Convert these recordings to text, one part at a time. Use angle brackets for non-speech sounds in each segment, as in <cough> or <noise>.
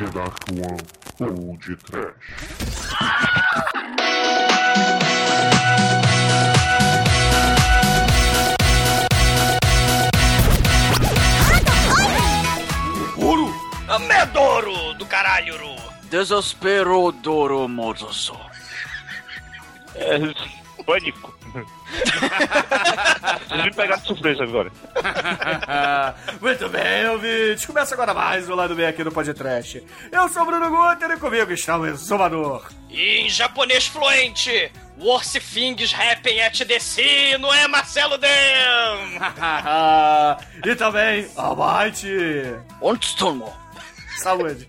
The Dark One ou de Trash. Uru! Medouro do caralho, Uru! Desespero Doro Mozoso. É, pânico. <laughs> Vocês me pegaram de surpresa agora. <laughs> Muito bem, ouvintes. Começa agora mais o Lado Bem aqui no Podcast. Eu sou o Bruno Guter e comigo está o Exumador. E em japonês fluente, Worse Things Happen at the Sea, não é Marcelo Dem? <laughs> e também, Almighty. Ontstomo. Saúde.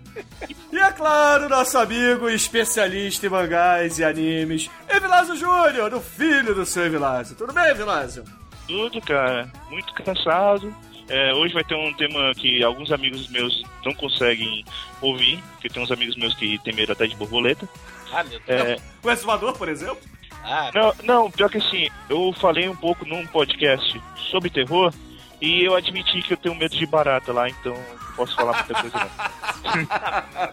E é claro, nosso amigo especialista em mangás e animes, Evilásio Júnior, o filho do seu Evilásio. Tudo bem, Evilásio? Tudo, cara. Muito cansado. É, hoje vai ter um tema que alguns amigos meus não conseguem ouvir, porque tem uns amigos meus que tem medo até de borboleta. Ah, meu Deus. É, O exumador, por exemplo? Ah, não, não, pior que assim, eu falei um pouco num podcast sobre terror e eu admiti que eu tenho medo de barata lá, então não posso falar muita coisa não.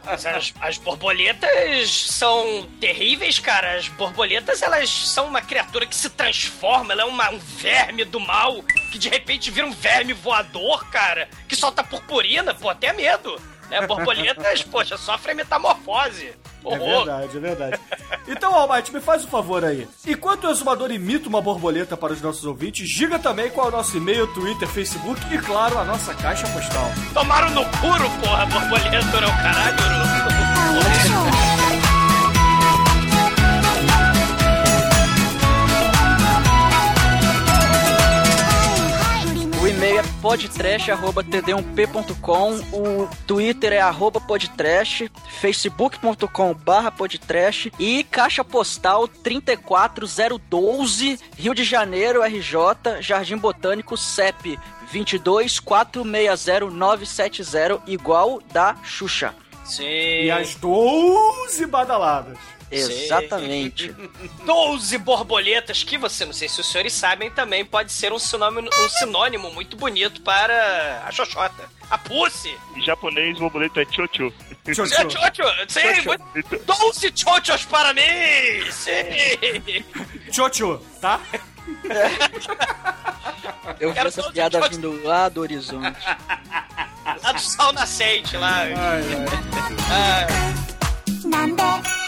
<laughs> as, as borboletas são terríveis, cara. As borboletas, elas são uma criatura que se transforma, ela é uma- um verme do mal, que de repente vira um verme voador, cara, que solta purpurina, pô, até medo. Né? Borboletas, <laughs> poxa, sofrem metamorfose. É Horror. verdade, é verdade. Então, Almighty, me faz um favor aí. Enquanto o exumador imita uma borboleta para os nossos ouvintes, diga também qual é o nosso e-mail, Twitter, Facebook e, claro, a nossa caixa postal. Tomaram no puro, porra, borboleta, não, caralho. É podtrash.td1p.com, o Twitter é arroba podtrash, facebook.com barra podtrash e caixa postal 34012, Rio de Janeiro, RJ, Jardim Botânico, CEP 224600970, igual da Xuxa. Sim. E as 12 badaladas. Exatamente. <laughs> 12 borboletas, que você, não sei se os senhores sabem, também pode ser um sinônimo, um sinônimo muito bonito para a xoxota. A pussy. Em japonês, borboleta é chocho. Tchau, <laughs> É. Chocho, sim, Chocho. muito- 12 chochos para mim! Sim! Tchotcho, tá? <laughs> Eu vi Quero essa piada vindo lá do horizonte. Lá do sol nascente, lá. Ai, ai. Ah, なんで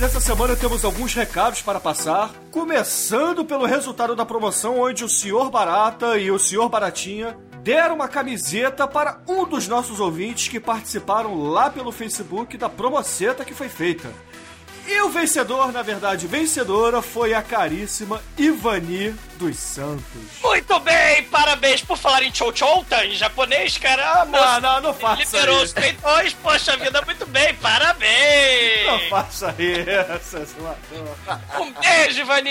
Nessa semana temos alguns recados para passar. Começando pelo resultado da promoção, onde o Senhor Barata e o Senhor Baratinha deram uma camiseta para um dos nossos ouvintes que participaram lá pelo Facebook da promoceta que foi feita. E o vencedor, na verdade, vencedora, foi a caríssima Ivani dos Santos. muito bem, parabéns por falar em chouchouta em japonês, cara. Ah, Não, não, não faça Liberou os isso. peitões, poxa vida, muito bem, parabéns! Não faça isso, exumador. Um beijo, Ivani!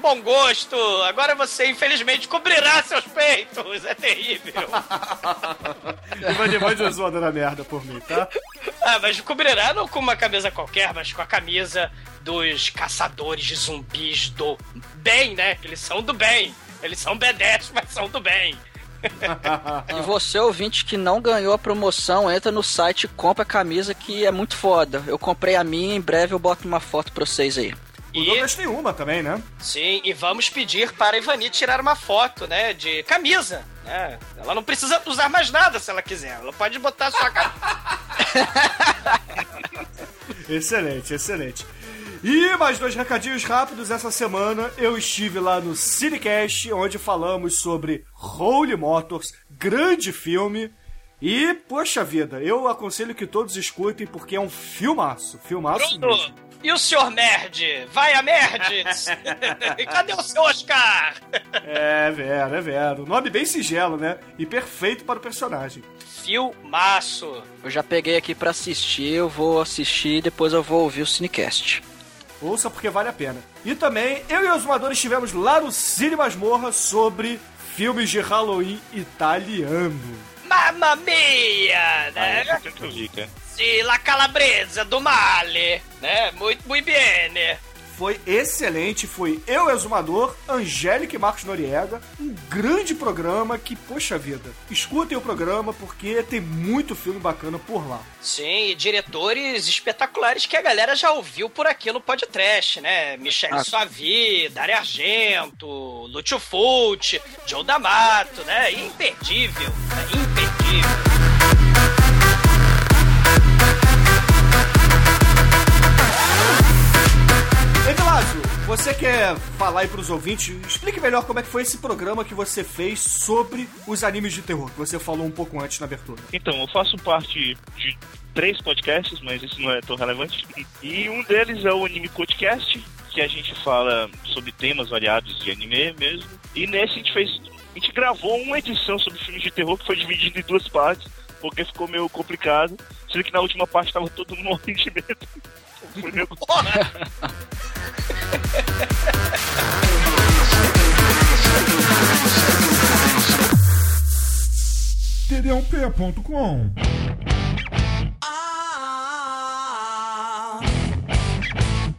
Bom gosto! Agora você, infelizmente, cobrirá seus peitos! É terrível! <laughs> Ivani, mande zoada na merda por mim, tá? Ah, mas cobrirá não com uma camisa qualquer, mas com a camisa dos caçadores de zumbis do bem, né? Eles são do bem. Eles são B10, mas são do bem. <laughs> E você, ouvinte, que não ganhou a promoção, entra no site e compra a camisa que é muito foda. Eu comprei a minha, em breve eu boto uma foto pra vocês aí. O E, Douglas tem uma também, né? sim, e vamos pedir para a Ivani tirar uma foto, né? De camisa. Né? Ela não precisa usar mais nada se ela quiser. Ela pode botar só a camisa. <laughs> Excelente, excelente. E mais dois recadinhos rápidos. Essa semana eu estive lá no Cinecast, onde falamos sobre Holy Motors, grande filme. E, poxa vida, eu aconselho que todos escutem porque é um filmaço. Filmaço Bruno, mesmo. e o senhor Merd? Vai a Merdes! <laughs> Cadê o seu Oscar? É, Vera, é Vera. O nome bem singelo, né? E perfeito para o personagem. filmaço. Eu já peguei aqui pra assistir, eu vou assistir e depois eu vou ouvir o Cinecast. Ouça porque vale a pena. E também, eu e os Zumadores estivemos lá no Cine Masmorra sobre filmes de Halloween italiano. Mamma mia, Ah, né? esse é o que eu vi, cara. Sì, la calabresa do male, né? Muito, muito bene. Foi excelente, foi eu, Exumador, Angélica e Marcos Noriega. Um grande programa que, poxa vida, escutem o programa porque tem muito filme bacana por lá. Sim, e diretores espetaculares que a galera já ouviu por aqui no podcast, né? Michel Ah. Suavi, Dario Argento, Lúcio Fulci, Joe D'Amato, né? Imperdível, né? imperdível. Você quer falar aí pros ouvintes? Explique melhor como é que foi esse programa que você fez sobre os animes de terror, que você falou um pouco antes na abertura. Então, eu faço parte de três podcasts, mas isso não é tão relevante. E um deles é o Anime Podcast, que a gente fala sobre temas variados de anime mesmo. E nesse a gente fez. A gente gravou uma edição sobre filmes de terror que foi dividido em duas partes, porque ficou meio complicado. Sendo que na última parte tava todo mundo <laughs> morrendo de medo. Meio td1p.com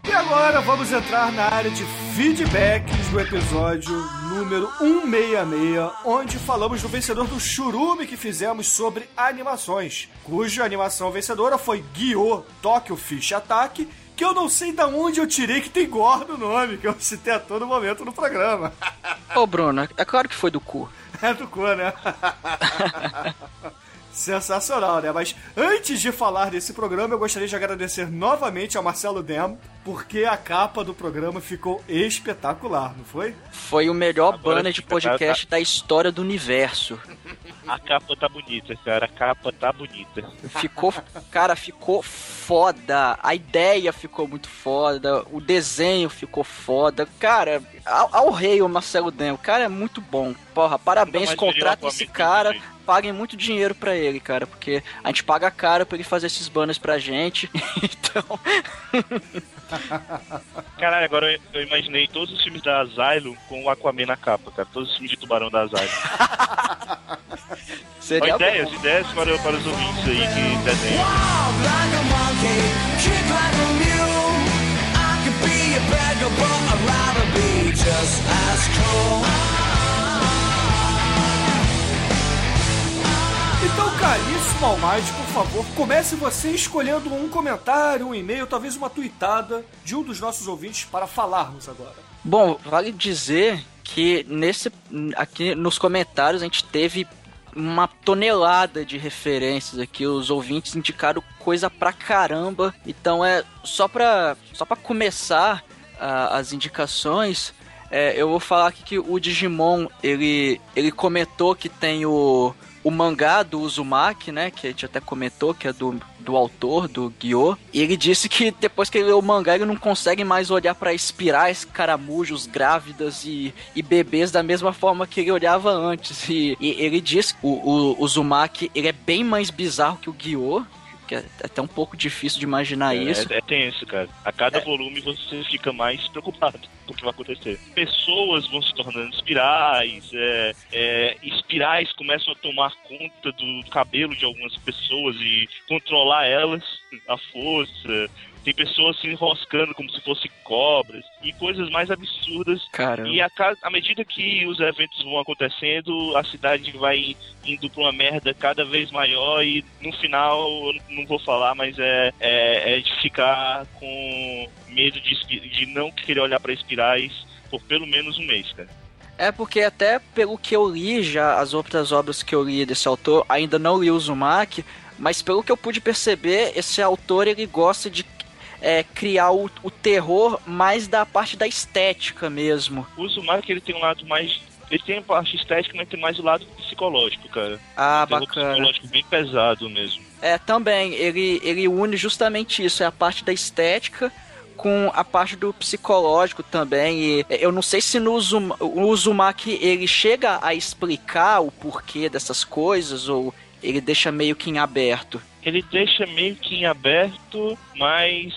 E agora vamos entrar na área de feedbacks do episódio número 166, onde falamos do vencedor do churume que fizemos sobre animações, cuja animação vencedora foi Guiô Tokyo Fish Attack, que eu não sei da onde eu tirei que tem gore no nome, que eu citei a todo momento no programa. Ô, Bruno, é claro que foi do cu. <laughs> É do cu, né? <laughs> Sensacional, né? Mas antes de falar desse programa, eu gostaria de agradecer novamente ao Marcelo Dem, porque a capa do programa ficou espetacular, não foi? Foi o melhor Agora banner de podcast da história do universo. A capa tá bonita, cara. A capa tá bonita. Ficou, cara, ficou foda. A ideia ficou muito foda. O desenho ficou foda. Cara, ao, ao rei, o Marcelo Den, o cara é muito bom. Porra, parabéns, contrata esse cara. gente. Paguem muito dinheiro pra ele, cara, porque a gente paga caro pra ele fazer esses banners pra gente. <laughs> Então, Caralho, agora eu, imaginei todos os filmes da Asylum com o Aquaman na capa, cara. Todos os filmes de tubarão da Asylum. <laughs> seria Ó, ideias, bom. ideias para, para os ouvintes aí que desenham. Então, caríssimo Almighty, por favor, comece você escolhendo um comentário, um e-mail, talvez uma tweetada de um dos nossos ouvintes para falarmos agora. Bom, vale dizer que nesse aqui nos comentários a gente teve uma tonelada de referências aqui, os ouvintes indicaram coisa pra caramba. Então é só pra só para começar ah, as indicações, é, eu vou falar aqui que o Digimon, ele ele comentou que tem o o mangá do Uzumaki, né, que a gente até comentou, que é do, do autor, do Gyo, e ele disse que depois que ele leu o mangá, ele não consegue mais olhar pra espirais, caramujos, grávidas e, e bebês da mesma forma que ele olhava antes. E, e ele diz que o, o, o Uzumaki, ele é bem mais bizarro que o Gyo, que é até um pouco difícil de imaginar isso. É, é tenso, cara. A cada volume você fica mais preocupado com o que vai acontecer. Pessoas vão se tornando espirais, é, é, espirais começam a tomar conta do cabelo de algumas pessoas e controlar elas, a força. Tem pessoas se enroscando como se fossem cobras e coisas mais absurdas Caramba. E a, à medida que os eventos vão acontecendo, a cidade vai indo pra uma merda cada vez maior e no final, eu não vou falar, mas é, é, é de ficar com medo de, de não querer olhar pra espirais por pelo menos um mês, cara. É porque até pelo que eu li já, as outras obras que eu li desse autor, ainda não li o Uzumaki, mas pelo que eu pude perceber, esse autor ele gosta de é, criar o, o terror mais da parte da estética mesmo. O Uzumaki, ele tem um lado mais... Ele tem a parte estética, mas tem mais o lado psicológico, cara. Ah, Um bacana. psicológico bem pesado mesmo. É, também, ele, ele une justamente isso, é a parte da estética com a parte do psicológico também. E eu não sei se no Uzuma, o Uzumaki ele chega a explicar o porquê dessas coisas ou ele deixa meio que em aberto? Ele deixa meio que em aberto, mas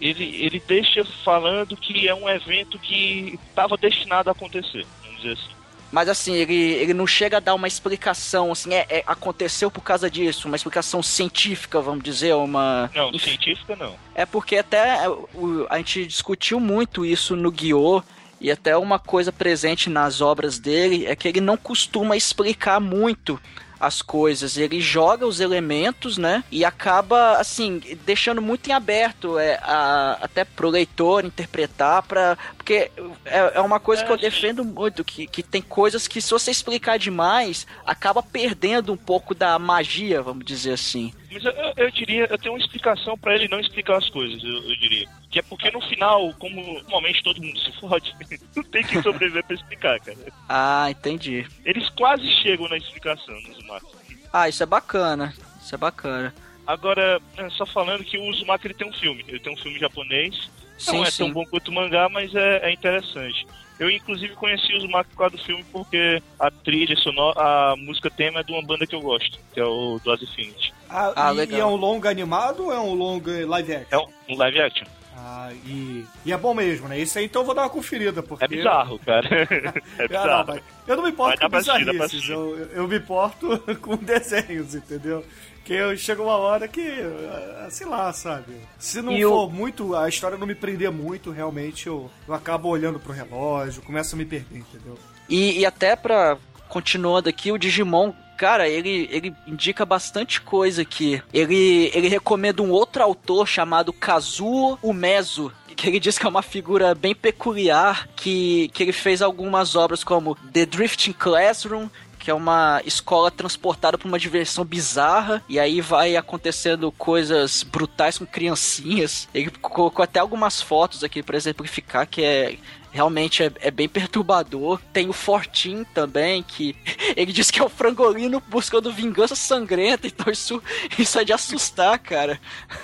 ele, ele deixa falando que é um evento que estava destinado a acontecer, vamos dizer assim. Mas assim, ele, ele não chega a dar uma explicação, assim, é, é- aconteceu por causa disso, uma explicação científica, vamos dizer, uma. Não, científica não. É porque até é, o- a gente discutiu muito isso no Guiô, e até uma coisa presente nas obras dele é que ele não costuma explicar muito as coisas. Ele joga os elementos, né? E acaba, assim, deixando muito em aberto é, a- até pro leitor interpretar, pra, porque é, é uma coisa que eu É, defendo muito, que, que tem coisas que se você explicar demais, acaba perdendo um pouco da magia, vamos dizer assim. Mas eu, eu- diria, eu tenho uma explicação pra ele não explicar as coisas, eu, eu diria. Que é porque no final, como normalmente todo mundo se <laughs> fode, não tem que sobreviver pra explicar, cara. Ah, entendi. Eles quase chegam na explicação no Uzumaki. Ah, isso é bacana. Isso é bacana. Agora, é, só falando que o Uzumaki ele tem um filme. Ele tem um filme japonês. Sim, não é sim. tão bom quanto o mangá, mas é, é interessante. Eu, inclusive, conheci o Uzumaki por causa do filme porque a trilha sonora, a música tema é de uma banda que eu gosto, que é o do Infinity. Ah, Ah, e, legal. e é um longa animado ou é um longa live action? É um, um live action. Ah, e, e é bom mesmo, né? Isso aí então eu vou dar uma conferida, porque... É bizarro, cara. <laughs> é Ah, bizarro. eu não me importo com bizarrices, eu- eu me importo <laughs> com desenhos, entendeu? Que eu, chega uma hora que, ah, sei lá, sabe? Se não E for muito, a história não me prender muito, realmente eu, eu acabo olhando pro relógio, começo a me perder, entendeu? E, e até pra. Continuando aqui, o Digimon. Cara, ele, ele indica bastante coisa aqui. Ele, ele recomenda um outro autor chamado Kazuo Umezu. Que ele diz que é uma figura bem peculiar. Que, que ele fez algumas obras como The Drifting Classroom, que é uma escola transportada por uma diversão bizarra, e aí vai acontecendo coisas brutais com criancinhas. Ele colocou até algumas fotos aqui pra exemplificar que é realmente é, é bem perturbador. Tem o Fortin também, que <laughs> ele diz que é o frangolino buscando vingança sangrenta, então isso, isso é de assustar, cara.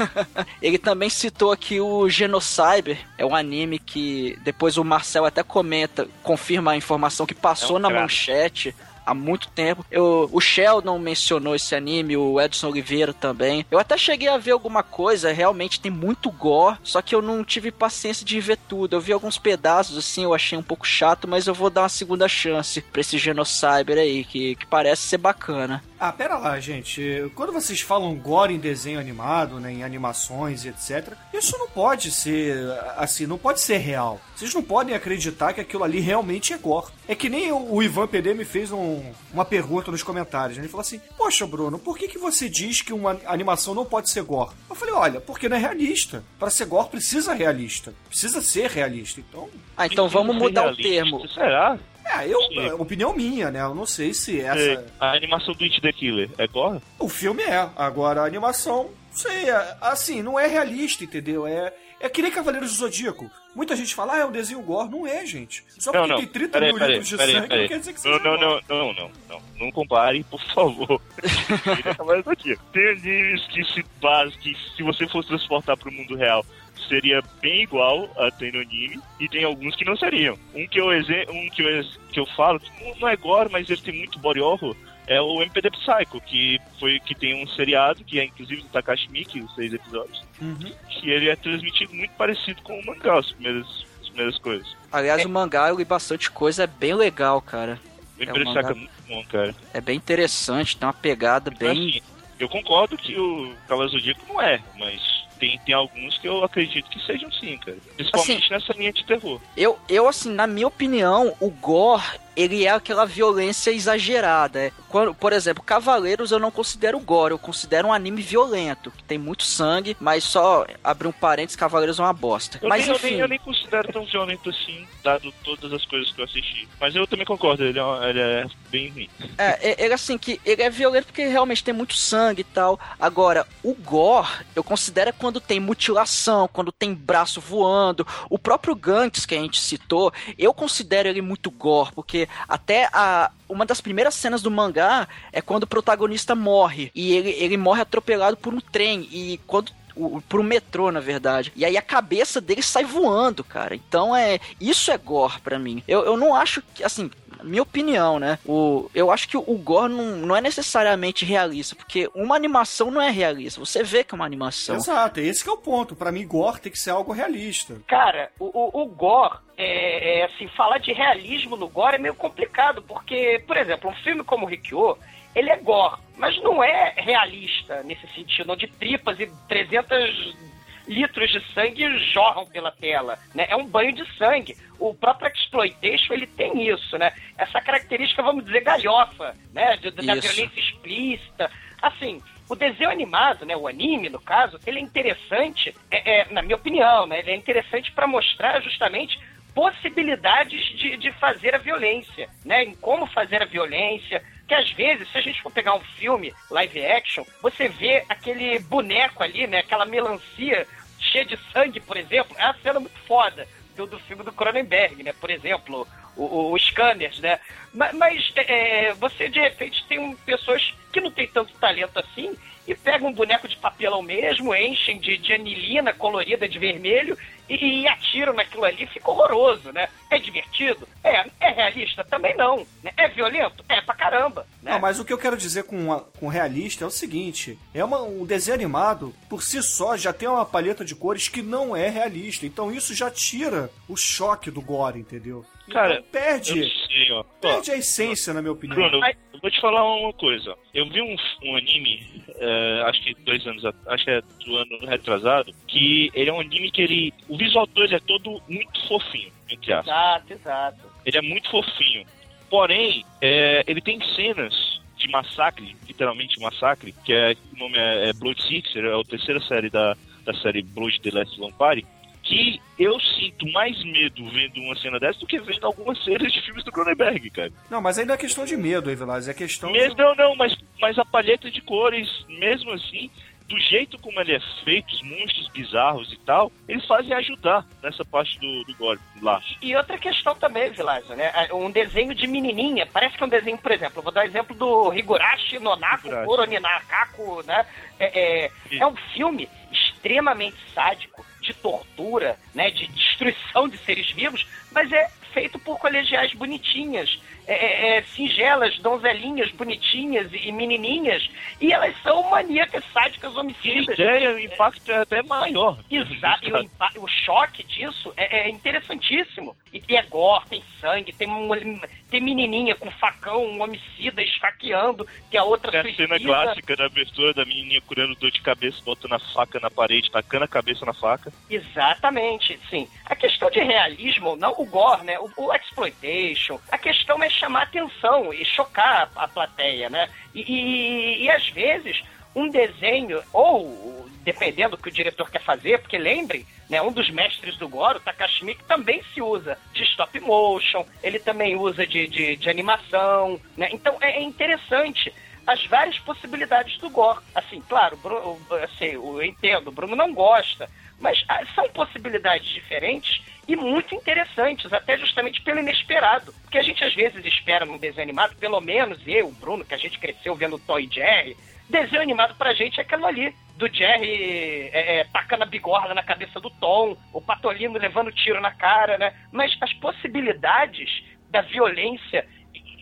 <laughs> ele também citou aqui o Genocyber, é um anime que depois o Marcel até comenta, confirma a informação que passou É um na manchete há muito tempo. Eu, o Sheldon mencionou esse anime, o Edson Oliveira também. Eu até cheguei a ver alguma coisa, realmente tem muito gore, só que eu não tive paciência de ver tudo. Eu vi alguns pedaços assim, eu achei um pouco chato, mas eu vou dar uma segunda chance pra esse Genocyber aí, que, que parece ser bacana. Ah, pera lá, gente. Quando vocês falam gore em desenho animado, né, em animações e etc, isso não pode ser assim, não pode ser real. Vocês não podem acreditar que aquilo ali realmente é gore. É que nem o Ivan PD me fez um- uma pergunta nos comentários. né? Ele falou assim: Poxa, Bruno, por que, que você diz que uma animação não pode ser gore? Eu falei: Olha, porque não é realista. Para ser gore precisa realista. Precisa ser realista. Então, Ah, então vamos mudar o termo. Será? É, eu, Sim. é opinião minha, né? Eu não sei se essa. É, A animação do It the Killer é gore? O filme é. Agora a animação, não sei, é- assim, não é realista, entendeu? É, é que nem Cavaleiros do Zodíaco. Muita gente fala, ah, é um desenho gore. Não é, gente. Só Não, porque não. tem 30 Peraí, mil peraí, litros de peraí, sangue peraí. não quer dizer que Não, seja não, gore. não, não, não, não. Não compare, por favor. <laughs> Ele acabou isso aqui. Tem animes que se base, que se você fosse transportar pro mundo real, seria bem igual a tem no anime, e tem alguns que não seriam. Um que eu, um que eu, que eu falo, que não- é gore, mas ele tem muito body horror, é o MPD Psycho, que foi que tem um seriado, que é inclusive do Takashi Miki, os seis episódios, Uhum. que ele é transmitido muito parecido com o mangá, as primeiras, as primeiras coisas. Aliás, o mangá eu li bastante coisa, é bem legal, cara. O É, o MPD mangá- Psycho é muito bom, cara. É bem interessante, tem uma pegada bem. Assim, eu concordo que o Cavaleiro Zodíaco não é, mas tem, tem alguns que eu acredito que sejam sim, cara. Principalmente Assim, nessa linha de terror. Eu, eu, assim, na minha opinião, o gore, ele é aquela violência exagerada. É. Quando, por exemplo, Cavaleiros eu não considero gore, eu considero um anime violento, que tem muito sangue, mas só abrir um parênteses, Cavaleiros é uma bosta. Eu, mas nem, eu, enfim, nem, eu nem considero tão violento assim, dado todas as coisas que eu assisti. Mas eu também concordo, ele é, ele é bem ruim. é, é- ele assim, que ele é violento porque realmente tem muito sangue e tal. Agora, o gore, eu considero quando tem mutilação, quando tem braço voando. O próprio Gantz, que a gente citou, eu considero ele muito gore, porque até a, uma das primeiras cenas do mangá é quando o protagonista morre. E ele, ele morre atropelado por um trem. E quando. o- um metrô, na verdade. E aí a cabeça dele sai voando, cara. Então é. Isso é gore pra mim. Eu, eu não acho que. Assim. Minha opinião, né? O, eu acho que o gore não, não é necessariamente realista, porque uma animação não é realista. Você vê que é uma animação. Exato, esse que é o ponto. Pra mim, gore tem que ser algo realista. Cara, o, o, o gore, é, é, assim, falar de realismo no gore é meio complicado, porque, por exemplo, um filme como Rikyo, ele é gore, mas não é realista nesse sentido, onde tripas e 300 litros de sangue jorram pela tela, né? É um banho de sangue. O próprio Exploitation, ele tem isso, né? Essa característica, vamos dizer, galhofa, né? Da Isso. violência explícita. Assim, o desenho animado, né, o anime, no caso, ele é interessante, é, é, na minha opinião, né? Ele é interessante para mostrar justamente possibilidades de, de fazer a violência, né? Em como fazer a violência. Que às vezes, se a gente for pegar um filme live action, você vê aquele boneco ali, né? Aquela melancia cheia de sangue, por exemplo. É uma cena muito foda do, do filme do Cronenberg, né? Por exemplo, o, o, o Scanners, né? Ma- Mas, é, você de repente tem um- pessoas que não tem tanto talento assim e pegam um boneco de papelão mesmo, enchem de, de anilina colorida de vermelho e, e atiram naquilo ali, fica horroroso, né? É divertido? É. É realista? Também não. né? É violento? É pra caramba. Né? Não, mas o que eu quero dizer com, a- com realista é o seguinte: é uma, um desenho animado, por si só, já tem uma paleta de cores que não é realista. Então isso já tira o choque do gore, entendeu? Cara, então, perde, sei, ó. Ó, perde a essência, na minha opinião. Bruno, eu- vou te falar uma coisa. Eu vi um, um anime, é, acho que dois anos, acho que é do ano retrasado, que ele é um anime que ele, o visual dele é todo muito fofinho, entre aspas. Exato, exato. Ele é muito fofinho. Porém, é, ele tem cenas de massacre, literalmente massacre, que é, o nome é, é Blood Sixer, é a terceira série da, da série Blood The Last Vampire, que eu sinto mais medo vendo uma cena dessa do que vendo algumas cenas de filmes do Cronenberg, cara. Não, mas não é questão de medo, Evilás, é questão Mesmo, de... não, não, mas, mas a palheta de cores, mesmo assim, do jeito como ele é feito, os monstros bizarros e tal, eles fazem ajudar nessa parte do, do gore lá. E outra questão também, Vilazo, né? Um desenho de menininha. Parece que é um desenho, por exemplo, eu vou dar exemplo do Higurashi Nonako Higurashi. Kuroninakaku, né? É, é, é um filme extremamente sádico, de tortura, né? De destruição de seres vivos, mas é feito por colegiais bonitinhas, é, é, é, singelas, donzelinhas bonitinhas e, e menininhas, e elas são maníacas, sádicas, E homicidas. ideia, o impacto é até maior. Exato, e o, o choque disso é, é interessantíssimo. E, e é gore, tem sangue, tem, um, tem menininha com facão, um homicida esfaqueando, que a outra É a cena clássica da abertura da menininha curando dor de cabeça, botando a faca na parede, tacando a cabeça na faca. Exatamente, sim. A questão de realismo ou não, o gore, né? O, o exploitation, a questão é chamar atenção e chocar a, plateia, né? E, e, e, às vezes um desenho, ou dependendo do que o diretor quer fazer, porque lembrem, né, um dos mestres do gore, o Takashi Miike, também se usa de stop motion, ele também usa de, de, de animação, né? Então é é interessante as várias possibilidades do gore. Assim, claro, Bruno, assim, eu entendo, o Bruno não gosta, mas ah, são possibilidades diferentes e muito interessantes, até justamente pelo inesperado. Porque a gente às vezes espera num desenho animado, pelo menos eu, Bruno, que a gente cresceu vendo Toy Jerry, desenho animado pra gente é aquilo ali, do Jerry é, é, tacando a bigorna na cabeça do Tom, o Patolino levando tiro na cara, né? Mas as possibilidades da violência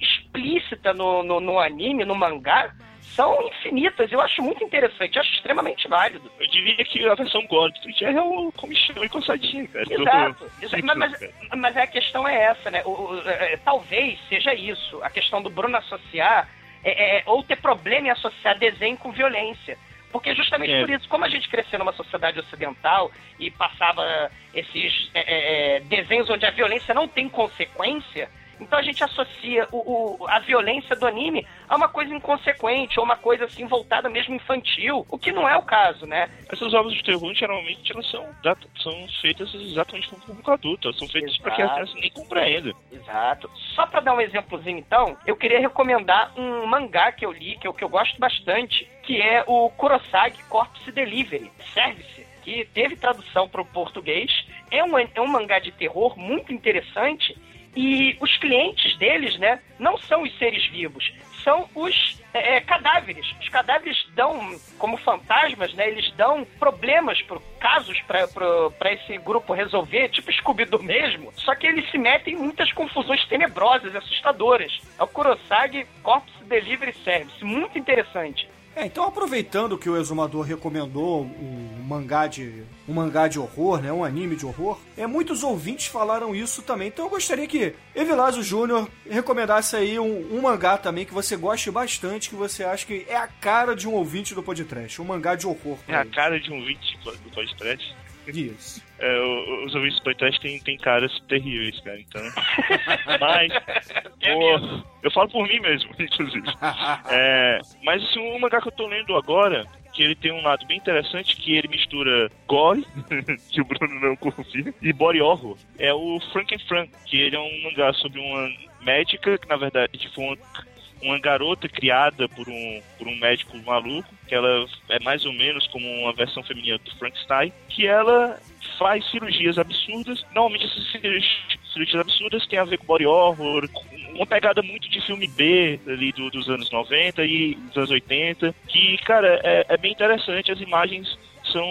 explícita no, no, no anime, no mangá, são infinitas. Eu acho muito interessante, eu acho extremamente válido. Eu diria que a versão gore do Jerry é o comichão e coçadinha, cara. Exato. Exato. Mas, mas, mas a questão é essa, né? O, o- é, talvez seja isso. A questão do Bruno associar, é, é, ou ter problema em associar desenho com violência. Porque justamente É. por isso, como a gente cresceu numa sociedade ocidental e passava esses é, é, desenhos onde a violência não tem consequência, então a gente associa o, o- a violência do anime a uma coisa inconsequente, ou uma coisa assim voltada mesmo infantil, o que não é o caso, né? Essas obras de terror, geralmente, elas são, são feitas exatamente para o público adulto. Elas são feitas para que as crianças nem compreendam. Exato. Só pra dar um exemplozinho, então, eu queria recomendar um mangá que eu li, que eu, que eu gosto bastante, que é o Kurosagi Corpse Delivery Service, que teve tradução para o português. É um, é um mangá de terror muito interessante. E os clientes deles, né, não são os seres vivos, são os é, é, cadáveres. Os cadáveres dão, como fantasmas, né? Eles dão problemas, pro, casos para esse grupo resolver, tipo Scooby-Doo mesmo. Só que eles se metem em muitas confusões tenebrosas, assustadoras. É o Kurosagi Corpse Delivery Service. Muito interessante. É, então aproveitando que o Exumador recomendou um mangá de um mangá de horror, né, um anime de horror, é muitos ouvintes falaram isso também. Então eu gostaria que Evilásio Júnior recomendasse aí um, um, mangá também que você goste bastante, que você acha que é a cara de um ouvinte do podcast, um mangá de horror. É a cara de um ouvinte do podcast. Isso. É, os ouvintes do podcast têm, têm caras terríveis, cara, então. <laughs> Mas. Pô, eu falo por mim mesmo, <laughs> inclusive. É, mas assim, um mangá que eu tô lendo agora, que ele tem um lado bem interessante, que ele mistura gore, <laughs> que o Bruno não confia, e body horror. É o Frankenfrank, que ele é um mangá sobre uma médica, que na verdade foi uma uma garota criada por um, por um médico maluco, que ela é mais ou menos como uma versão feminina do Frankenstein, que ela faz cirurgias absurdas. Normalmente essas cirurgias absurdas têm a ver com body horror, uma pegada muito de filme B ali do, dos anos 90 e dos anos 80, que, cara, é, é bem interessante. As imagens são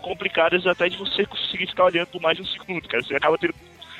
complicadas até de você conseguir ficar olhando por mais de um segundo, cara. Você acaba tendo,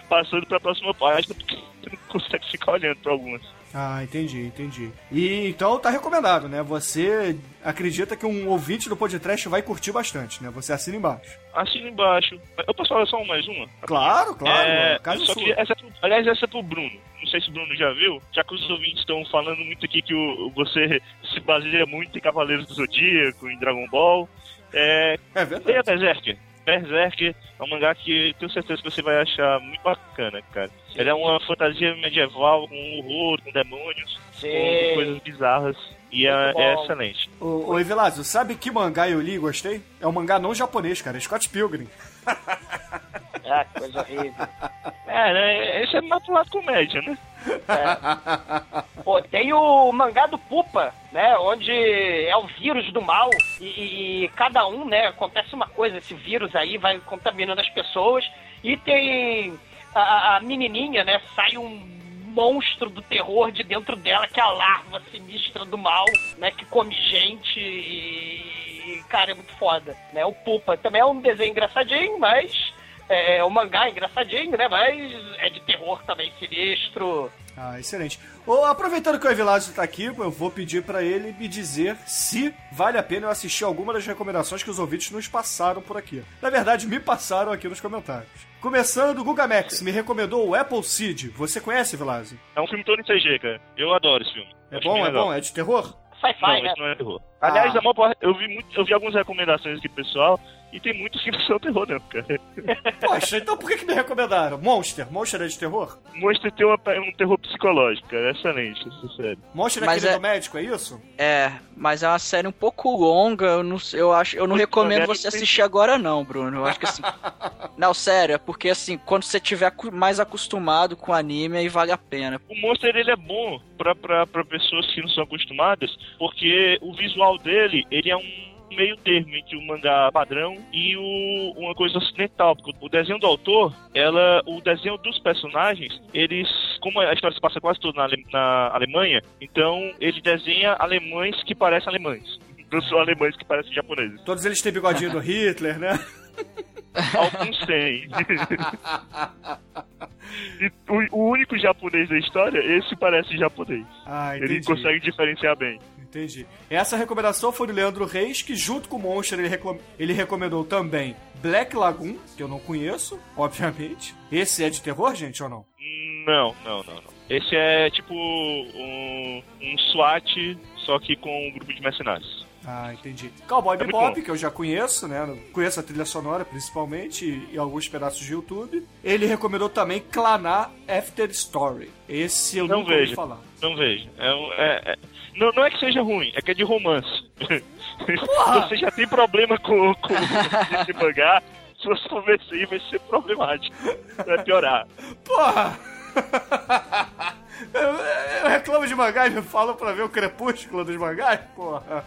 passando para a próxima página porque você não consegue ficar olhando para algumas. Ah, entendi, entendi. E então tá recomendado, né? Você acredita que um ouvinte do podcast vai curtir bastante, né? Você assina embaixo. Assina embaixo. Eu posso falar só mais uma? Claro, claro. É, só que essa, aliás, essa é pro Bruno. Não sei se o Bruno já viu, já que os ouvintes estão falando muito aqui que o, você se baseia muito em Cavaleiros do Zodíaco, em Dragon Ball. É, é verdade. a Berserker. Berserk é um mangá que tenho certeza que você vai achar muito bacana, cara. Ele é uma fantasia medieval com horror, com demônios, Sim. com coisas bizarras. E é, é, excelente. Ô, ô Evilásio, sabe que mangá eu li e gostei? É um mangá não japonês, cara. É Scott Pilgrim. <laughs> ah, coisa horrível. É, né? Esse é mais pro lado comédia, né? É. Pô, tem o mangá do Pupa, né? Onde é o vírus do mal e, e, cada um, né? Acontece uma coisa, esse vírus aí vai contaminando as pessoas e tem a, a menininha, né? Sai um monstro do terror de dentro dela, que é a larva sinistra do mal, né? Que come gente e, cara, é muito foda, né? O Pupa também é um desenho engraçadinho, mas é, o mangá é engraçadinho, né? Mas é de terror também, sinistro. Ah, excelente. Oh, aproveitando que o Evilásio está aqui, eu vou pedir para ele me dizer se vale a pena eu assistir alguma das recomendações que os ouvintes nos passaram por aqui. Na verdade, me passaram aqui nos comentários. Começando, o Guga Max me recomendou o Apple Seed. Você conhece, Vilásio? É um filme todo em CG, cara. Eu adoro esse filme. É bom, é bom? É de terror? Sci-fi, né? Não é terror. Aliás, ah. eu vi, muito, eu vi algumas recomendações aqui, pessoal, e tem muitos que não são terror, não, cara. <laughs> Poxa, então por que, que me recomendaram? Monster? Monster é de terror? Monster tem uma, um terror psicológico, cara. É excelente, isso é sério. Monster é mas aquele é... do médico, é isso? É, mas é uma série um pouco longa. Eu não, eu acho, eu não recomendo você assistir agora, não, Bruno. Eu acho que assim. <laughs> não, sério, é porque assim, quando você tiver mais acostumado com anime, aí vale a pena. O Monster ele é bom pra, pra, pra pessoas que não são acostumadas, porque o visual dele, ele é um meio termo entre o mangá padrão e o, uma coisa ocidental, porque o desenho do autor, ela, o desenho dos personagens, eles, como a história se passa quase toda na, na Alemanha, então ele desenha alemães que parecem alemães. Não são alemães que parecem japoneses. Todos eles têm bigodinho do Hitler, né? Alguns têm. e o, o, único japonês da história, esse parece japonês. Ah, Ele consegue diferenciar bem. Entendi. Essa recomendação foi do Leandro Reis, que junto com o Monster ele, recom ele recomendou também Black Lagoon, que eu não conheço, obviamente. Esse é de terror, gente, ou não? Não, não, não, não. Esse é tipo um, um SWAT, só que com um grupo de mercenários. Ah, entendi. Cowboy é Bebop, que eu já conheço, né? Conheço a trilha sonora, principalmente, e, alguns pedaços de YouTube. Ele recomendou também Clanar After Story. Esse eu não nunca vejo, ouvi falar. Não vejo. É, é, é, não, não é que seja ruim, é que é de romance. <laughs> você já tem problema com, com esse mangá, se você for ver isso aí, vai ser problemático. Vai piorar. Porra! <laughs> Eu, eu, reclamo de mangá e me falam pra ver o crepúsculo dos mangás, porra.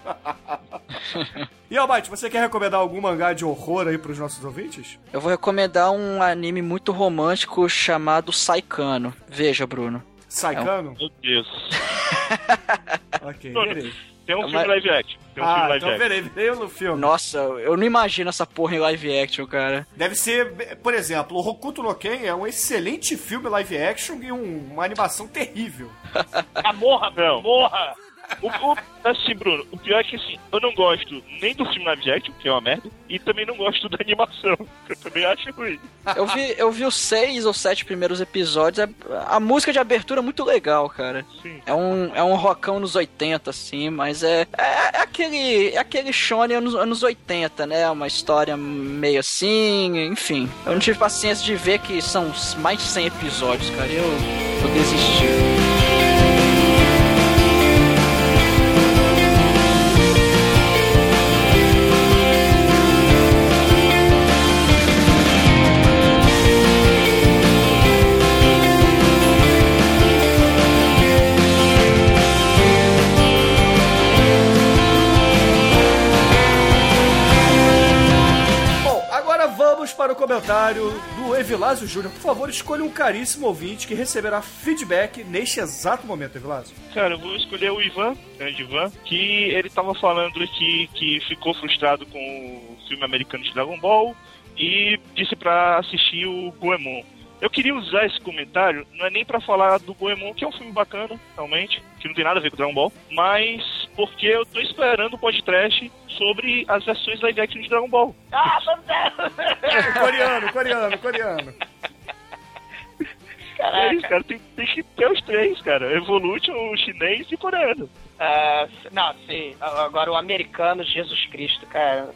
<laughs> e Albite, você quer recomendar algum mangá de horror aí pros nossos ouvintes? Eu vou recomendar um anime muito romântico chamado Saikano. Veja, Bruno. Saicano? Meu Deus. <laughs> Ok, verei. Tem um É filme live action. Tem um filme Ah, live então action. verei, verei no filme. Nossa, eu não imagino essa porra em live action, cara. Deve ser, por exemplo, o Hokuto no Ken é um excelente filme live action e um- uma animação terrível. <laughs> Ah, morra, Não. morra! O, o, assim, Bruno, o pior é que assim, eu não gosto nem do filme live action, que é uma merda, e também não gosto da animação, que <laughs> eu também acho ruim. Eu vi, eu vi os seis ou sete primeiros episódios. A, a música de abertura é muito legal, cara. Sim. É um, é um rockão nos 80, assim, mas é, é, é aquele, é aquele shonen anos, anos 80, né? Uma história meio assim, enfim. Eu não tive paciência de ver que são mais de 100 episódios, cara. Eu, eu desisti. Comentário do Evilásio Júnior. Por favor, escolha um caríssimo ouvinte que receberá feedback neste exato momento, Evilásio. Cara, eu vou escolher o Ivan, grande Ivan, que ele tava falando aqui que ficou frustrado com o filme americano de Dragon Ball e disse pra assistir o Goemon. Eu queria usar esse comentário, não é nem pra falar do Goemon, que é um filme bacana, realmente, que não tem nada a ver com Dragon Ball, mas porque eu tô esperando o podcast sobre as versões live action de Dragon Ball. Ah, Deus! coreano, coreano, coreano. É isso, Caraca. cara, tem, tem que ter os três, cara. Evolution, o chinês e o coreano. Ah, não, sim. Agora o americano, Jesus Cristo, cara.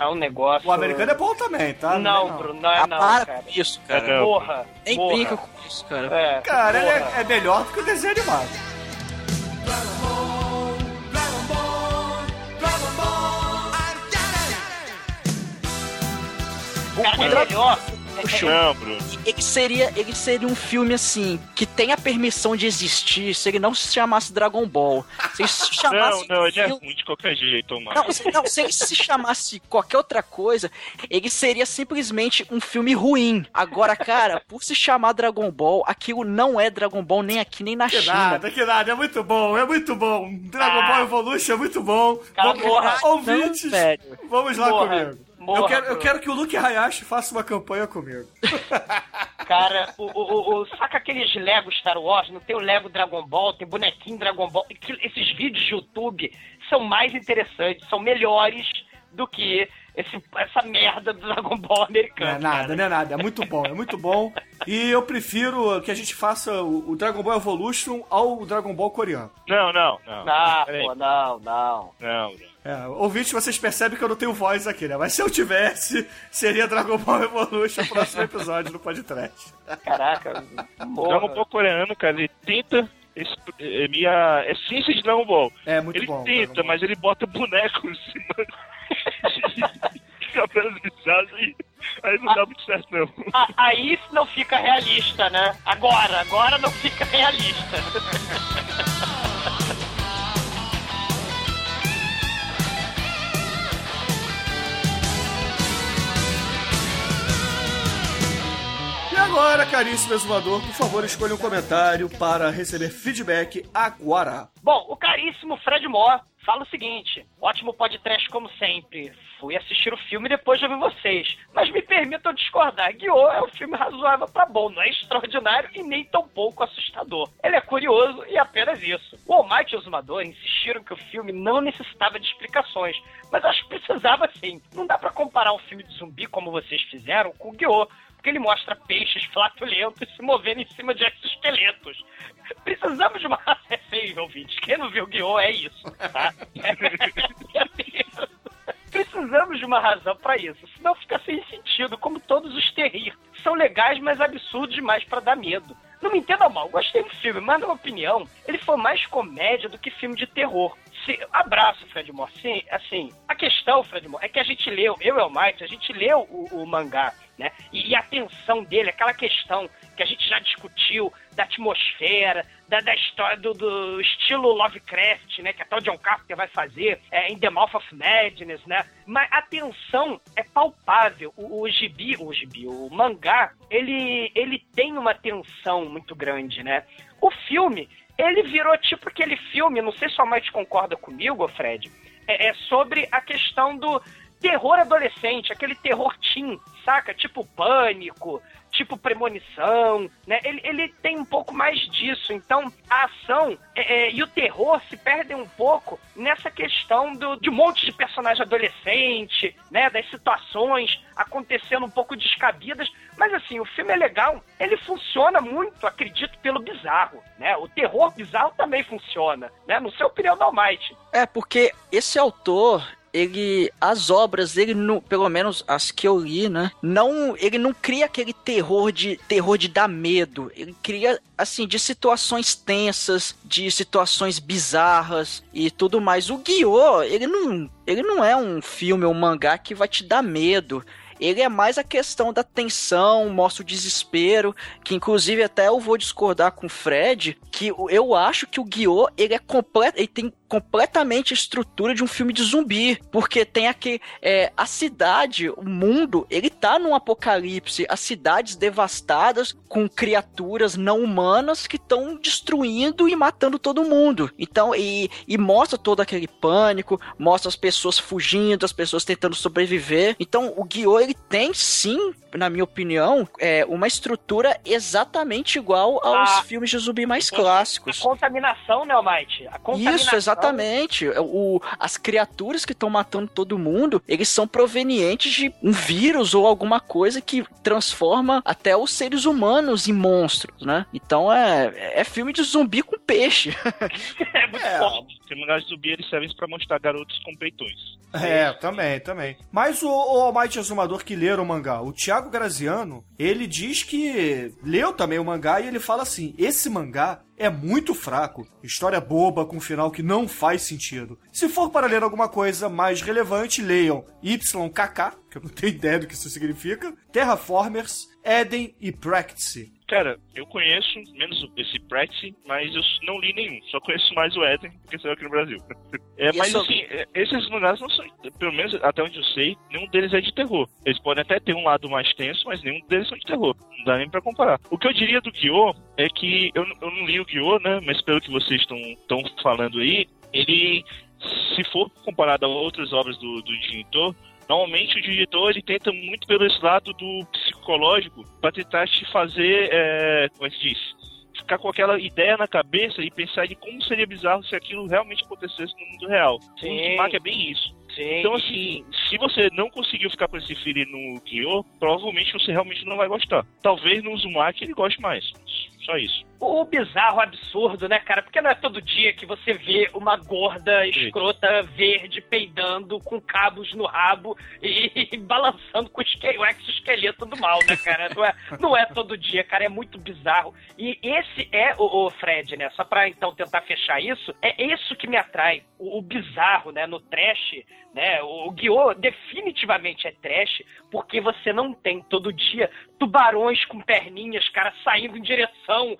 É um negócio. O americano é bom também, tá? Não, é Bruno, não é Ah, não, para cara. com isso, cara. Não. Porra. Nem porra. brinca com isso, cara. É, Cara, é, é melhor do que o desenho animado. Cara, é melhor. Não, Bruno. Ele seria, ele seria um filme assim, que tem a permissão de existir se ele não se chamasse Dragon Ball. Se ele se Não, chamasse. não, ele é ruim de qualquer jeito, mano. Não, se, não, se ele se chamasse qualquer outra coisa, ele seria simplesmente um filme ruim. Agora, cara, por se chamar Dragon Ball, aquilo não é Dragon Ball nem aqui nem na Que China. nada, que nada, é muito bom, é muito bom. Dragon Ah. Ball Evolution é muito bom. Cara, vamos, porra. ouvintes, Não, vamos lá Morra. comigo. Morra, eu, quero, eu quero que o Luke Hayashi faça uma campanha comigo. <laughs> Cara, o, o, o- o- saca aqueles Lego Star Wars? Não tem o Lego Dragon Ball, tem bonequinho Dragon Ball. Esses vídeos de YouTube são mais interessantes, são melhores do que esse- essa merda do Dragon Ball Não americano. é nada, cara. não é nada, é muito bom, é muito bom. E eu prefiro que a gente faça o, o Dragon Ball Evolution ao Dragon Ball coreano. Não, não, não. Ah, Peraí. pô, não, não. Não, Bruno. É, ouvinte, vocês percebem que eu não tenho voz aqui, né? Mas se eu tivesse, seria Dragon Ball Evolution no próximo episódio do podcast. Caraca, morra. Dragon Ball coreano, cara, ele tenta minha essência de Dragon Ball. É muito ele bom. tenta, Dragon Ball. mas ele bota boneco em cima cabelos bichados e aí não dá muito certo, não. A- Aí não fica realista, né? Agora, agora não fica realista. E agora, caríssimo exumador, por favor, escolha um comentário para receber feedback agora. Bom, o caríssimo Fred Moore fala o seguinte: ótimo podcast como sempre. Fui assistir o filme depois de ouvir vocês. Mas me permitam discordar. Guiô é um filme razoável pra bom, não é extraordinário e nem tão pouco assustador. Ele é curioso e apenas isso. O Almighty e o Zumador insistiram que o filme não necessitava de explicações, mas acho que precisava sim. Não dá pra comparar um filme de zumbi como vocês fizeram com o Guiô, porque ele mostra peixes flatulentos se movendo em cima de exoesqueletos. Precisamos de uma <laughs> é feio, ouvintes. Quem não viu o Guiô é isso, tá? Precisamos de uma razão pra isso, senão fica sem sentido, como todos os terrir. São legais, mas absurdos demais pra dar medo. Não me entenda mal, gostei do filme, mas na minha opinião, ele foi mais comédia do que filme de terror. Assim, abraço, Fred Moore. Sim, assim, a questão, Fred Moore, é que a gente leu, eu e o Mike, a gente leu o, o mangá, né? E, e a tensão dele, aquela questão que a gente já discutiu da atmosfera, da, da história do, do, estilo Lovecraft, né? Que até o John Carpenter vai fazer é, em The Mouth of Madness, né? Mas a tensão é palpável. O, o gibi, o gibi, o mangá, ele, ele tem uma tensão muito grande, né? O filme, ele virou tipo aquele filme, não sei se a Mike concorda comigo, Fred, é, é sobre a questão do terror adolescente, aquele terror teen, saca? Tipo pânico, tipo premonição, né? Ele, ele tem um pouco mais disso. Então, a ação é, é, e o terror se perdem um pouco nessa questão do, de um monte de personagem adolescente, né? Das situações acontecendo um pouco descabidas. Mas, assim, o filme é legal. Ele funciona muito, acredito, pelo bizarro, né? O terror bizarro também funciona, né? No seu opinião, Mike. É, porque esse autor, ele as obras ele não, pelo menos as que eu li, né, não ele não cria aquele terror de terror de dar medo. Ele cria assim de situações tensas, de situações bizarras e tudo mais. O Guiô, ele não ele não é um filme ou um mangá que vai te dar medo ele é mais a questão da tensão, mostra o desespero, que inclusive até eu vou discordar com o Fred, que eu acho que o Guiô, ele é completo, ele tem completamente a estrutura de um filme de zumbi, porque tem aqui é, a cidade, o mundo, ele tá num apocalipse, as cidades devastadas com criaturas não humanas que estão destruindo e matando todo mundo. Então, e, e mostra todo aquele pânico, mostra as pessoas fugindo, as pessoas tentando sobreviver. Então, o Guiô, ele tem sim, na minha opinião, é, uma estrutura exatamente igual aos A- filmes de zumbi mais clássicos. A contaminação, né, Almighty? A contaminação. Isso, exatamente. O, as criaturas que estão matando todo mundo, eles são provenientes de um vírus ou alguma coisa que transforma até os seres humanos em monstros, né? Então é, é filme de zumbi com peixe. <laughs> É muito É, forte. Os mangás de zumbi eles servem pra mostrar garotos com peitões. É, também, também. Mas o, o Almighty Exumador que leram o mangá, o Thiago Graziano, ele diz que leu também o mangá e ele fala assim: esse mangá é muito fraco, história boba com um final que não faz sentido. Se for para ler alguma coisa mais relevante, leiam YKK, que eu não <laughs> tenho ideia do que isso significa, Terraformers, Eden e Practice. Cara, eu conheço menos esse Practice, mas eu não li nenhum. Só conheço mais o Eden, porque saiu aqui no Brasil. <laughs> É, mas Isso- assim, é, esses mangás não são, pelo menos até onde eu sei, nenhum deles é de terror. Eles podem até ter um lado mais tenso, mas nenhum deles são de terror. Não dá nem pra comparar. O que eu diria do Guiô é que eu, eu não li o Guiô, né? Mas pelo que vocês estão falando aí, ele, se for comparado a outras obras do, do diretor, Normalmente o diretor ele tenta muito pelo esse lado do psicológico para tentar te fazer, é, como é que se diz? Ficar com aquela ideia na cabeça e pensar em como seria bizarro se aquilo realmente acontecesse no mundo real. Sim. O Uzumaki é bem isso. Sim. Então, assim, se você não conseguiu ficar com esse feeling no Kyo, provavelmente você realmente não vai gostar. Talvez no Uzumaki ele goste mais. Só isso. O bizarro absurdo, né, cara? Porque não é todo dia que você vê uma gorda escrota verde peidando com cabos no rabo e, <laughs> balançando com o exoesqueleto do mal, né, cara? Não é, não é todo dia, cara. É muito bizarro. E esse é o, o Fred, né? Só pra então tentar fechar isso, é isso que me atrai. O, o bizarro, né? No trash, né? O, o Guiô definitivamente é trash porque você não tem todo dia tubarões com perninhas, cara, saindo em direção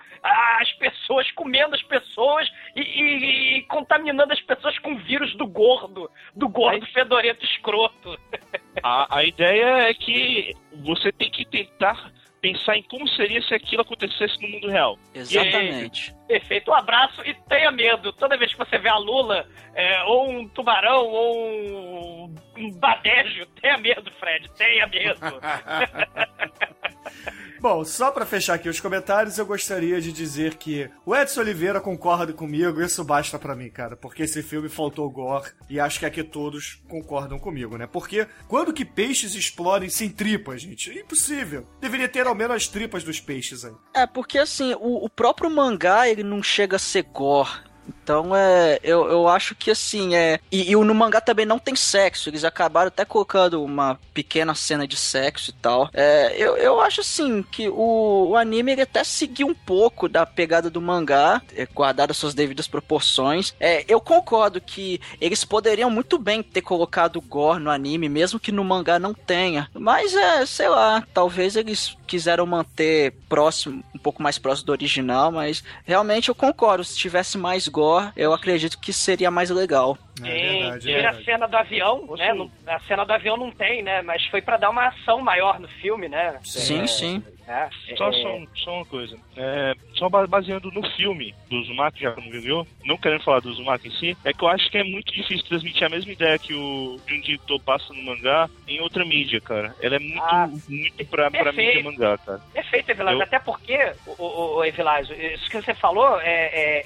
às pessoas, comendo as pessoas e, e- e contaminando as pessoas com o vírus do gordo, do gordo fedorento escroto. <laughs> A, a ideia é que você tem que tentar pensar em como seria se aquilo acontecesse no mundo real. Exatamente. Perfeito, um abraço e tenha medo. Toda vez que você vê a Lula, é, ou um tubarão, ou um, um badejo, tenha medo, Fred, tenha medo. <laughs> <laughs> Bom, só pra fechar aqui os comentários, eu gostaria de dizer que o Edson Oliveira concorda comigo, isso basta pra mim, cara, porque esse filme faltou gore e acho que aqui todos concordam comigo, né? Porque quando que peixes explodem sem tripas, gente? É impossível. Deveria ter ao menos as tripas dos peixes aí. É, porque assim, o, o próprio mangá, ele não chega a ser gore. Então, é, eu, eu acho que assim, é. E, e no mangá também não tem sexo. Eles acabaram até colocando uma pequena cena de sexo e tal. É, eu, eu acho assim que o, o anime ele até seguiu um pouco da pegada do mangá, é, guardado as suas devidas proporções. É, eu concordo que eles poderiam muito bem ter colocado gore no anime, mesmo que no mangá não tenha. Mas é, sei lá, talvez eles quiseram manter próximo, um pouco mais próximo do original, mas realmente eu concordo. Se tivesse mais gore, eu acredito que seria mais legal. Sim, É verdade, teve é a cena do avião, né? não- a cena do avião não tem, né? Mas foi pra dar uma ação maior no filme, né? Sim, sim. É, Só, é, só, só uma coisa. É, só ba- baseando no filme do Uzumaki, já que não viu, não querendo falar do Uzumaki em si, é que eu acho que é muito difícil transmitir a mesma ideia que o Junji Ito passa no mangá em outra mídia, cara. Ela é muito, Ah, muito pra, pra mídia mangá, cara. Perfeito, Evilásio. Eu- Até porque, o, o, o Evilásio, isso que você falou é, é,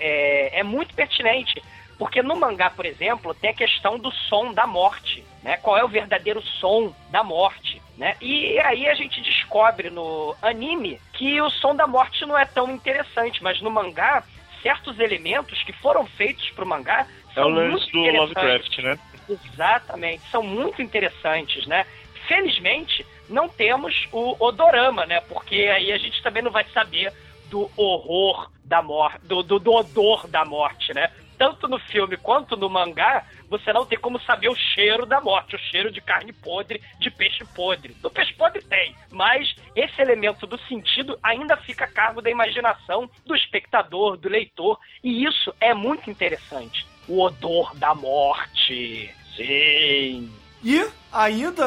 é, é muito pertinente. Porque no mangá, por exemplo, tem a questão do som da morte, né? Qual é o verdadeiro som da morte, né? E aí a gente descobre no anime que o som da morte não é tão interessante, mas no mangá, certos elementos que foram feitos pro mangá É o são lance muito do. Lovecraft, né? Exatamente, são muito interessantes, né? Felizmente, não temos o odorama, né? Porque aí a gente também não vai saber do horror da morte, do, do, do odor da morte, né? Tanto no filme quanto no mangá, você não tem como saber o cheiro da morte, o cheiro de carne podre, de peixe podre. Do peixe podre tem, mas esse elemento do sentido ainda fica a cargo da imaginação do espectador, do leitor, e isso é muito interessante. O odor da morte. Sim. E ainda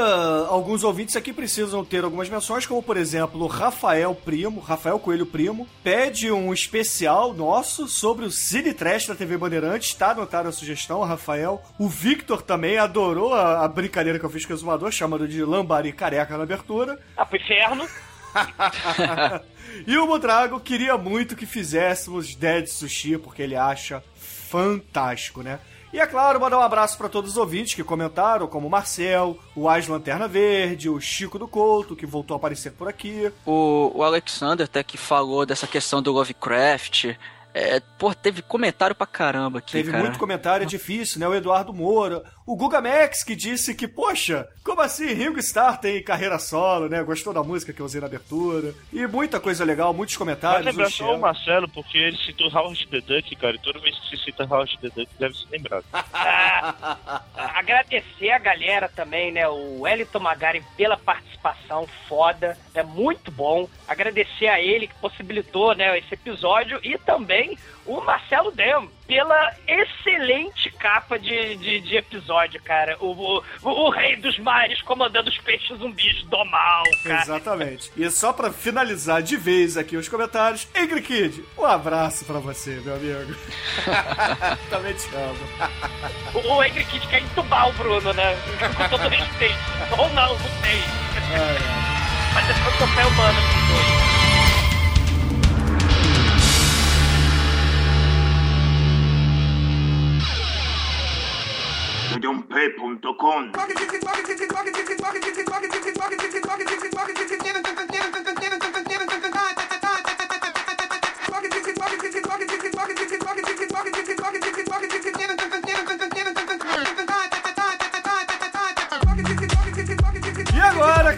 alguns ouvintes aqui precisam ter algumas menções, como por exemplo o Rafael Primo, Rafael Coelho Primo, pede um especial nosso sobre o Cine Trash da TV Bandeirantes, tá anotada a sugestão, Rafael. O Victor também adorou a, a brincadeira que eu fiz com o Exumador, chamando de lambari careca na abertura. Ah, pro inferno. <laughs> e o Mudrago queria muito que fizéssemos Dead Sushi, porque ele acha fantástico, né? E é claro, mandar um abraço para todos os ouvintes que comentaram, como o Marcel, o Ais Lanterna Verde, o Chico do Couto, que voltou a aparecer por aqui. O, o Alexander até que falou dessa questão do Lovecraft. É, pô, teve comentário pra caramba aqui, Teve cara. muito comentário, é difícil, né? O Eduardo Moura, o Guga Max, que disse que, poxa, como assim Ringo Starr tem carreira solo, né? Gostou da música que eu usei na abertura. E muita coisa legal, muitos Vai comentários. lembrar o só o Marcelo, porque ele citou Howard the Duck, cara, e toda vez que se cita Howard the Duck, deve ser lembrado. Ah, <laughs> agradecer a galera também, né? O Wellington Magari pela participação foda, é muito bom. Agradecer a ele que possibilitou, né, esse episódio e também o Marcelo Dem pela excelente capa de, de, de episódio, cara. O, o, o rei dos mares comandando os peixes zumbis do mal, cara. Exatamente. E só pra finalizar de vez aqui os comentários, Ingrid Kid, um abraço pra você, meu amigo. <laughs> Também te amo. O, o Angry Kid quer entubar o Bruno, né? Com todo respeito. <laughs> Ou não, não sei. Mas é só humano com dois. Pedumpe.com E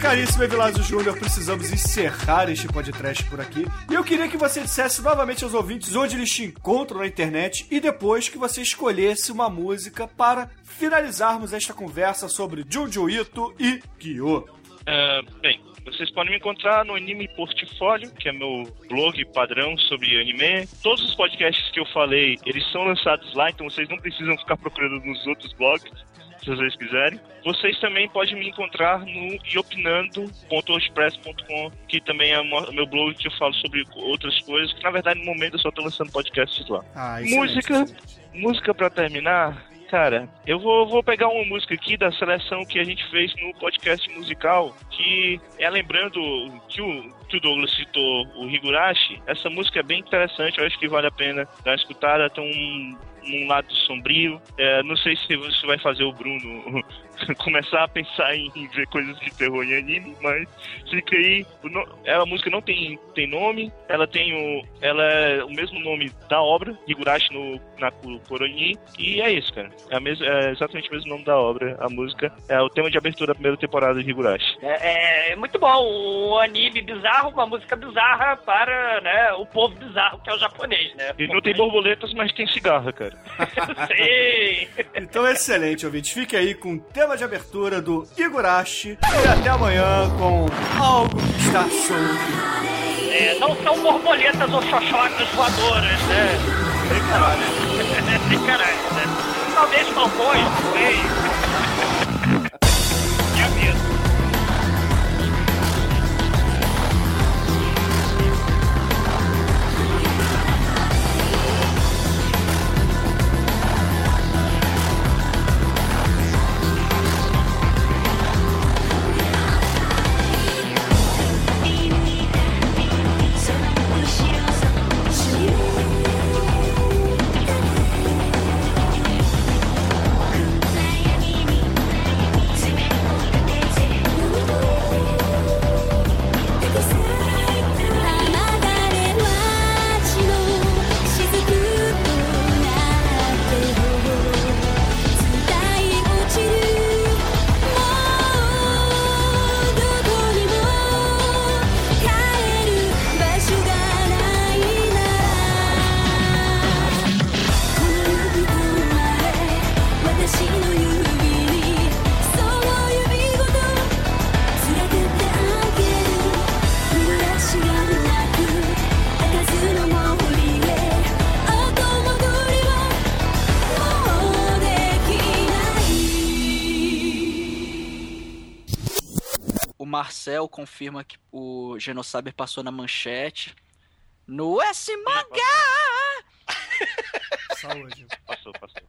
caríssimo Evilásio Júnior, precisamos encerrar este podcast por aqui. E eu queria que você dissesse novamente aos ouvintes onde eles te encontram na internet e depois que você escolhesse uma música para finalizarmos esta conversa sobre Junjo Ito e Kyo. Ah, bem, vocês podem me encontrar no Anime Portfólio, que é meu blog padrão sobre anime. Todos os podcasts que eu falei, eles são lançados lá, então vocês não precisam ficar procurando nos outros blogs, se vocês quiserem. Vocês também podem me encontrar no iopinando.wordpress.com, que também é o meu blog que eu falo sobre outras coisas, que na verdade no momento eu só tô lançando podcasts lá. Ah, Música, música pra terminar, cara, eu vou, vou pegar uma música aqui da seleção que a gente fez no podcast musical, que é lembrando que o, que o Douglas citou o Higurashi, essa música é bem interessante, eu acho que vale a pena dar uma escutada, tem um num lado sombrio. É, não sei se você vai fazer o Bruno <laughs> começar a pensar em ver coisas de terror em anime, mas fica aí. O no- ela, a música não tem, tem nome, ela tem o. Ela é o mesmo nome da obra, Higurashi no na Koroni, e é isso, cara. É, a mes, é exatamente o mesmo nome da obra. A música é o tema de abertura da primeira temporada de Higurashi. É, é muito bom, um anime bizarro, uma música bizarra para né, o povo bizarro que é o japonês, né? E não tem borboletas, mas tem cigarra, cara. <laughs> Sim. Então, excelente, ouvintes. Fique aí com o tema de abertura do Igurashi. E até amanhã com algo que está solto. É, não são borboletas ou xoxocas voadoras, né? Ei, caralho. <laughs> Tem caralho, né? Talvez falcões, não sei. Marcel confirma que o Genosaber passou na manchete. No S Mangá! Saúde. <laughs> Passou, passou.